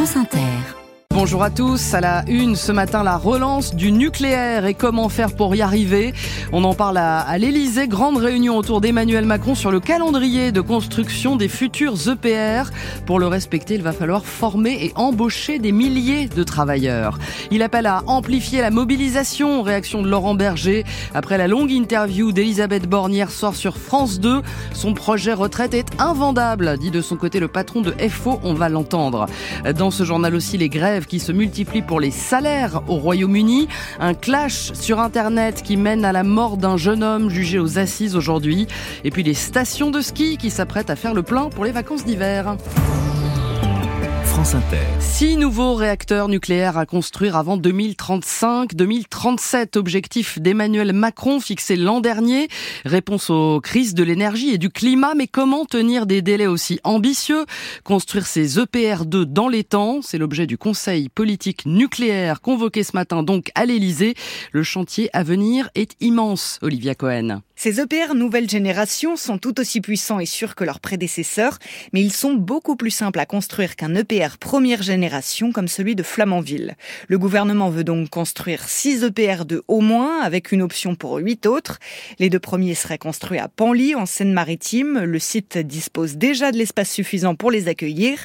France Inter. Bonjour à tous. À la une ce matin, la relance du nucléaire et comment faire pour y arriver. On en parle à, l'Elysée. Grande réunion autour d'Emmanuel Macron sur le calendrier de construction des futurs EPR. Pour le respecter, il va falloir former et embaucher des milliers de travailleurs. Il appelle à amplifier la mobilisation. Réaction de Laurent Berger. Après la longue interview d'Elisabeth Borne hier soir sur France 2, son projet retraite est invendable, dit de son côté le patron de FO. On va l'entendre. Dans ce journal aussi, les grèves qui se multiplient pour les salaires au Royaume-Uni, un clash sur Internet qui mène à la mort d'un jeune homme jugé aux assises aujourd'hui, et puis les stations de ski qui s'apprêtent à faire le plein pour les vacances d'hiver. Six nouveaux réacteurs nucléaires à construire avant 2035-2037. Objectif d'Emmanuel Macron fixé l'an dernier. Réponse aux crises de l'énergie et du climat. Mais comment tenir des délais aussi ambitieux? Construire ces EPR2 dans les temps. C'est l'objet du Conseil politique nucléaire convoqué ce matin donc à l'Elysée. Le chantier à venir est immense, Olivia Cohen. Ces EPR nouvelle génération sont tout aussi puissants et sûrs que leurs prédécesseurs, mais ils sont beaucoup plus simples à construire qu'un EPR première génération comme celui de Flamanville. Le gouvernement veut donc construire 6 EPR de au moins, avec une option pour 8 autres. Les deux premiers seraient construits à Panly, en Seine-Maritime. Le site dispose déjà de l'espace suffisant pour les accueillir.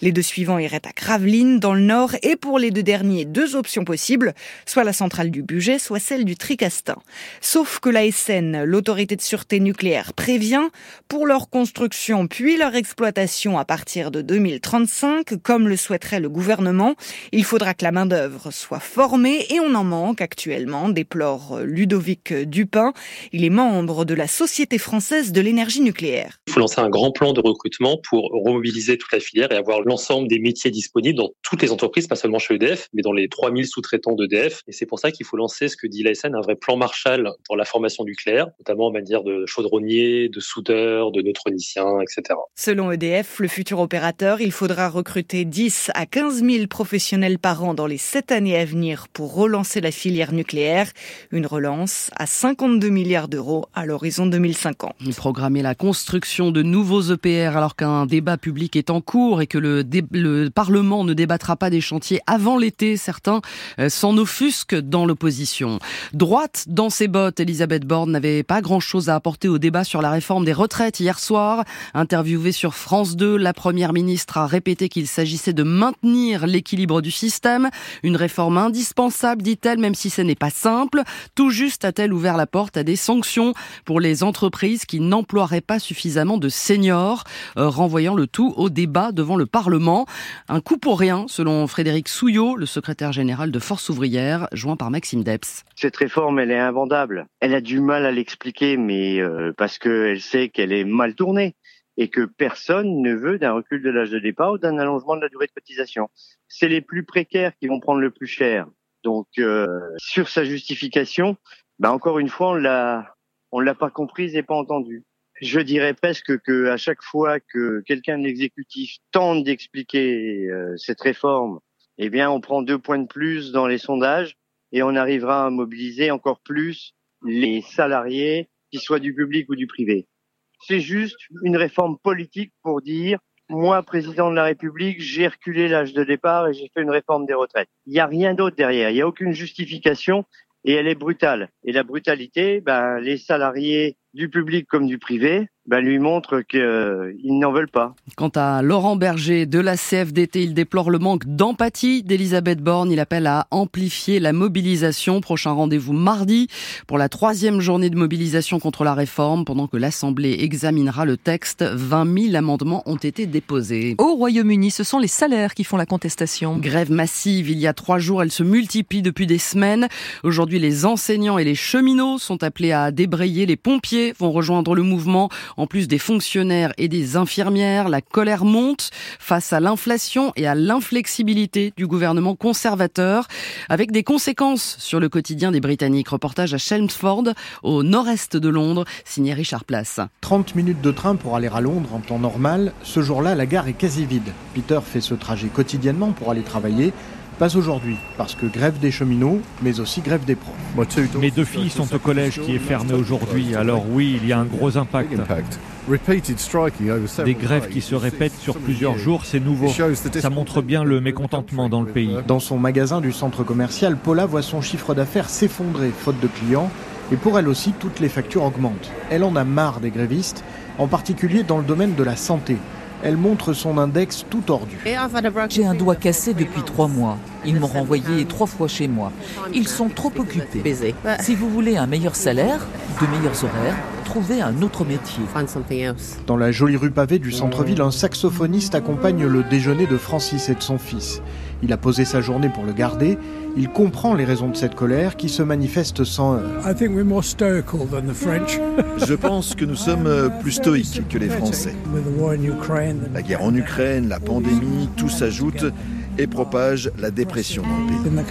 Les deux suivants iraient à Gravelines, dans le nord, et pour les deux derniers, deux options possibles, soit la centrale du budget, soit celle du Tricastin. Sauf que la SN, l'autorité de sûreté nucléaire prévient, pour leur construction puis leur exploitation à partir de 2035, comme le souhaiterait le gouvernement, il faudra que la main-d'œuvre soit formée et on en manque actuellement, déplore Ludovic Dupin. Il est membre de la Société française de l'énergie nucléaire. Il faut lancer un grand plan de recrutement pour remobiliser toute la filière et avoir l'ensemble des métiers disponibles dans toutes les entreprises, pas seulement chez EDF, mais dans les 3000 sous-traitants d'EDF. Et c'est pour ça qu'il faut lancer ce que dit l'ASN, un vrai plan Marshall dans la formation nucléaire, notamment en matière de chaudronniers, de soudeurs, de neutroniciens, etc. Selon EDF, le futur opérateur, il faudra recruter 10 à 15 000 professionnels par an dans les 7 années à venir pour relancer la filière nucléaire. Une relance à 52 milliards d'euros à l'horizon 2050. Programmer la construction de nouveaux EPR alors qu'un débat public est en cours et que le, le Parlement ne débattra pas des chantiers avant l'été, certains euh, s'en offusquent dans l'opposition. Droite dans ses bottes, Elisabeth Borne n'avait pas grand-chose à apporter au débat sur la réforme des retraites hier soir. Interviewée sur France 2, la première ministre a répété qu'il s'agissait de maintenir l'équilibre du système. Une réforme indispensable, dit-elle, même si ce n'est pas simple. Tout juste a-t-elle ouvert la porte à des sanctions pour les entreprises qui n'emploieraient pas suffisamment de seniors, euh, renvoyant le tout au débat devant le Parlement. Un coup pour rien, selon Frédéric Souillot, le secrétaire général de Force ouvrière, joint par Maxime Deps. Cette réforme, elle est invendable. Elle a du mal à l'expliquer, mais euh, parce qu'elle sait qu'elle est mal tournée et que personne ne veut d'un recul de l'âge de départ ou d'un allongement de la durée de cotisation. C'est les plus précaires qui vont prendre le plus cher. Donc euh, sur sa justification, bah encore une fois on l'a l'a pas comprise et pas entendue. Je dirais presque que à chaque fois que quelqu'un de l'exécutif tente d'expliquer euh, cette réforme, eh bien on prend deux points de plus dans les sondages et on arrivera à mobiliser encore plus les salariés, qu'ils soient du public ou du privé. C'est juste une réforme politique pour dire moi, président de la République, j'ai reculé l'âge de départ et j'ai fait une réforme des retraites. Il n'y a rien d'autre derrière. Il n'y a aucune justification et elle est brutale. Et la brutalité, ben, les salariés du public comme du privé, ben, lui montrent qu'ils euh, n'en veulent pas. Quant à Laurent Berger de la CFDT, il déplore le manque d'empathie d'Elisabeth Borne. Il appelle à amplifier la mobilisation. Prochain rendez-vous mardi pour la troisième journée de mobilisation contre la réforme. Pendant que l'Assemblée examinera le texte, 20 000 amendements ont été déposés. Au Royaume-Uni, ce sont les salaires qui font la contestation. Grève massive il y a trois jours, elle se multiplie depuis des semaines. Aujourd'hui, les enseignants et les cheminots sont appelés à débrayer. Les pompiers vont rejoindre le mouvement. En plus des fonctionnaires et des infirmières, la colère monte face à l'inflation et à l'inflexibilité du gouvernement conservateur, avec des conséquences sur le quotidien des Britanniques. Reportage à Chelmsford, au nord-est de Londres, signé Richard Place. 30 minutes de train pour aller à Londres en temps normal. Ce jour-là, la gare est quasi vide. Peter fait ce trajet quotidiennement pour aller travailler. Pas aujourd'hui, parce que grève des cheminots, mais aussi grève des profs. Mes deux filles sont au collège qui est fermé aujourd'hui, alors oui, il y a un gros impact. Des grèves qui se répètent sur plusieurs jours, c'est nouveau. Ça montre bien le mécontentement dans le pays. Dans son magasin du centre commercial, Paula voit son chiffre d'affaires s'effondrer faute de clients. Et pour elle aussi, toutes les factures augmentent. Elle en a marre des grévistes, en particulier dans le domaine de la santé. Elle montre son index tout tordu. J'ai un doigt cassé depuis trois mois. Ils m'ont renvoyé trois fois chez moi. Ils sont trop occupés. Si vous voulez un meilleur salaire, de meilleurs horaires, trouvez un autre métier. Dans la jolie rue pavée du centre-ville, un saxophoniste accompagne le déjeuner de Francis et de son fils. Il a posé sa journée pour le garder. Il comprend les raisons de cette colère qui se manifeste sans heurts. Je pense que nous sommes plus stoïques que les Français. La guerre en Ukraine, la pandémie, tout s'ajoute et propage la dépression dans le pays.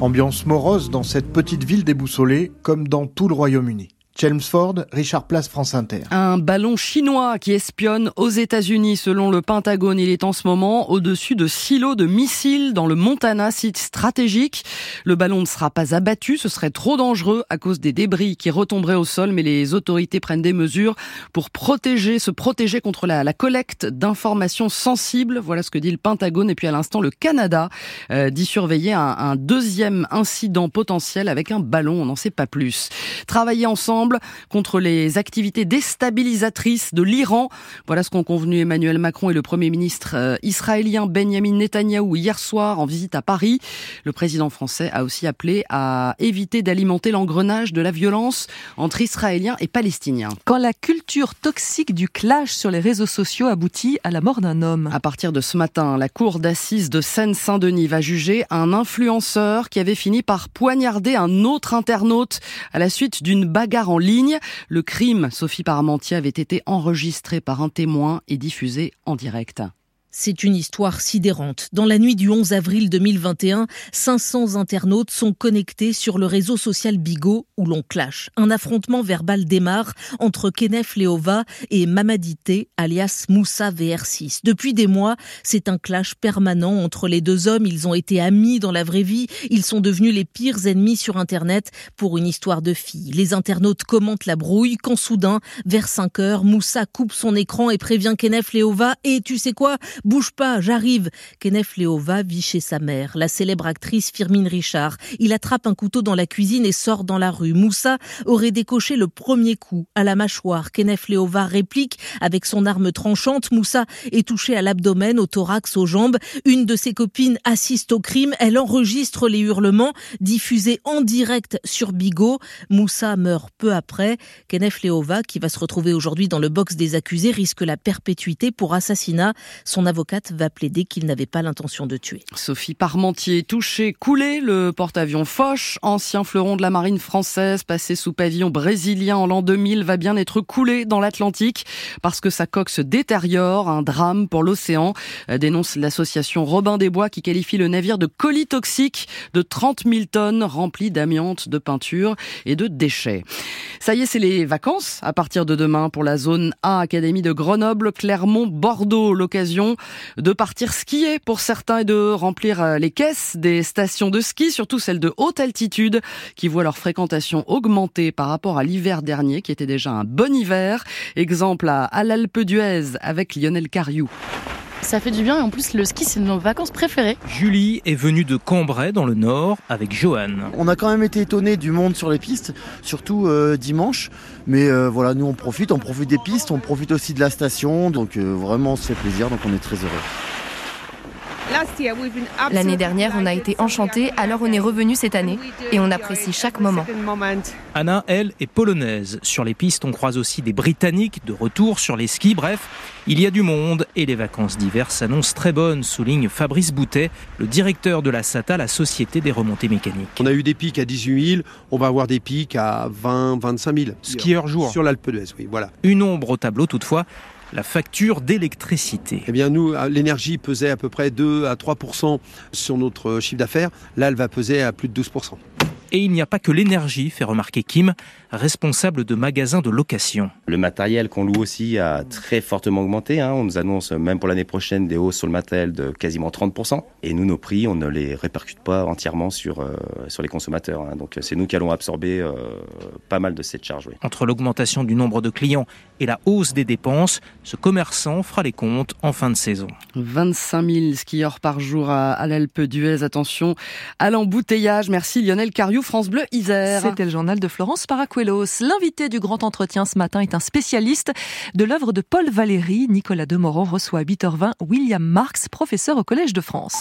Ambiance morose dans cette petite ville déboussolée, comme dans tout le Royaume-Uni. Chelmsford, Richard Place, France Inter. Un ballon chinois qui espionne aux États-Unis, selon le Pentagone. Il est en ce moment au-dessus de silos de missiles dans le Montana, site stratégique. Le ballon ne sera pas abattu, ce serait trop dangereux à cause des débris qui retomberaient au sol, mais les autorités prennent des mesures pour protéger, se protéger contre la, collecte d'informations sensibles. Voilà ce que dit le Pentagone. Et puis à l'instant, le Canada euh, dit surveiller un deuxième incident potentiel avec un ballon. On n'en sait pas plus. Travailler ensemble contre les activités déstabilisatrices de l'Iran. Voilà ce qu'ont convenu Emmanuel Macron et le Premier ministre euh, israélien Benjamin Netanyahou hier soir en visite à Paris. Le président français a aussi appelé à éviter d'alimenter l'engrenage de la violence entre Israéliens et Palestiniens. Quand la culture toxique du clash sur les réseaux sociaux aboutit à la mort d'un homme. À partir de ce matin, la cour d'assises de Seine-Saint-Denis va juger un influenceur qui avait fini par poignarder un autre internaute à la suite d'une bagarre en ligne. Le crime, Sophie Parmentier, avait été enregistré par un témoin et diffusé en direct. C'est une histoire sidérante. Dans la nuit du 11 avril 2021, 500 internautes sont connectés sur le réseau social Bigot où l'on clash. Un affrontement verbal démarre entre Kenef Leova et Mamadité, alias Moussa VR6. Depuis des mois, c'est un clash permanent entre les deux hommes. Ils ont été amis dans la vraie vie. Ils sont devenus les pires ennemis sur Internet pour une histoire de fille. Les internautes commentent la brouille quand soudain, vers 5 heures, Moussa coupe son écran et prévient Kenef Leova. Et tu sais quoi? Bouge pas, j'arrive. Kenef Leova vit chez sa mère, la célèbre actrice Firmine Richard. Il attrape un couteau dans la cuisine et sort dans la rue. Moussa aurait décoché le premier coup à la mâchoire. Kenef Leova réplique avec son arme tranchante. Moussa est touché à l'abdomen, au thorax, aux jambes. Une de ses copines assiste au crime. Elle enregistre les hurlements diffusés en direct sur Bigot. Moussa meurt peu après. Kenef Leova, qui va se retrouver aujourd'hui dans le box des accusés, risque la perpétuité pour assassinat. Avocate va plaider qu'il n'avait pas l'intention de tuer. Sophie Parmentier, touché, coulé, le porte-avions Foch, ancien fleuron de la marine française, passé sous pavillon brésilien en l'an 2000, va bien être coulé dans l'Atlantique parce que sa coque se détériore, un drame pour l'océan, euh, dénonce l'association Robin des Bois qui qualifie le navire de colis toxique de 30 000 tonnes remplis d'amiante, de peinture et de déchets. Ça y est, c'est les vacances à partir de demain pour la zone A Académie de Grenoble, Clermont, Bordeaux, l'occasion de partir skier pour certains et de remplir euh, les caisses des stations de ski, surtout celles de haute altitude, qui voient leur fréquentation augmenter par rapport à l'hiver dernier, qui était déjà un bon hiver. Exemple à, à l'Alpe d'Huez avec Lionel Cariou. Ça fait du bien et en plus le ski c'est nos vacances préférées. Julie est venue de Cambrai dans le nord avec Johan. On a quand même été étonnés du monde sur les pistes, surtout euh, dimanche. Mais euh, voilà, nous on profite, on profite des pistes, on profite aussi de la station. Donc euh, vraiment on se fait plaisir, donc on est très heureux. L'année dernière, on a été enchantés, alors on est revenu cette année et on apprécie chaque moment. Anna, elle, est polonaise. Sur les pistes, on croise aussi des Britanniques de retour sur les skis. Bref, il y a du monde et les vacances d'hiver s'annoncent très bonnes, souligne Fabrice Boutet, le directeur de la SATA, la Société des remontées mécaniques. On a eu des pics à 18 000, on va avoir des pics à 20, 25 000. Skieurs jour. Sur l'Alpe d'Huez, oui, voilà. Une ombre au tableau toutefois, la facture d'électricité. Eh bien, nous, l'énergie pesait à peu près 2 à 3% sur notre chiffre d'affaires. Là, elle va peser à plus de 12 Et il n'y a pas que l'énergie, fait remarquer Kim, responsable de magasins de location. Le matériel qu'on loue aussi a très fortement augmenté. Hein. On nous annonce même pour l'année prochaine des hausses sur le matériel de quasiment 30%. Et nous, nos prix, on ne les répercute pas entièrement sur, euh, sur les consommateurs. Hein. Donc c'est nous qui allons absorber euh, pas mal de cette charge. Oui. Entre l'augmentation du nombre de clients et la hausse des dépenses, ce commerçant fera les comptes en fin de saison. 25 000 skieurs par jour à, l'Alpe d'Huez. Attention à l'embouteillage. Merci Lionel Cariou, France Bleu Isère. C'était le journal de Florence Paracuelos. L'invité du grand entretien ce matin est un spécialiste de l'œuvre de Paul Valéry. Nicolas Demorand reçoit à 8h20 William Marx, professeur au Collège de France.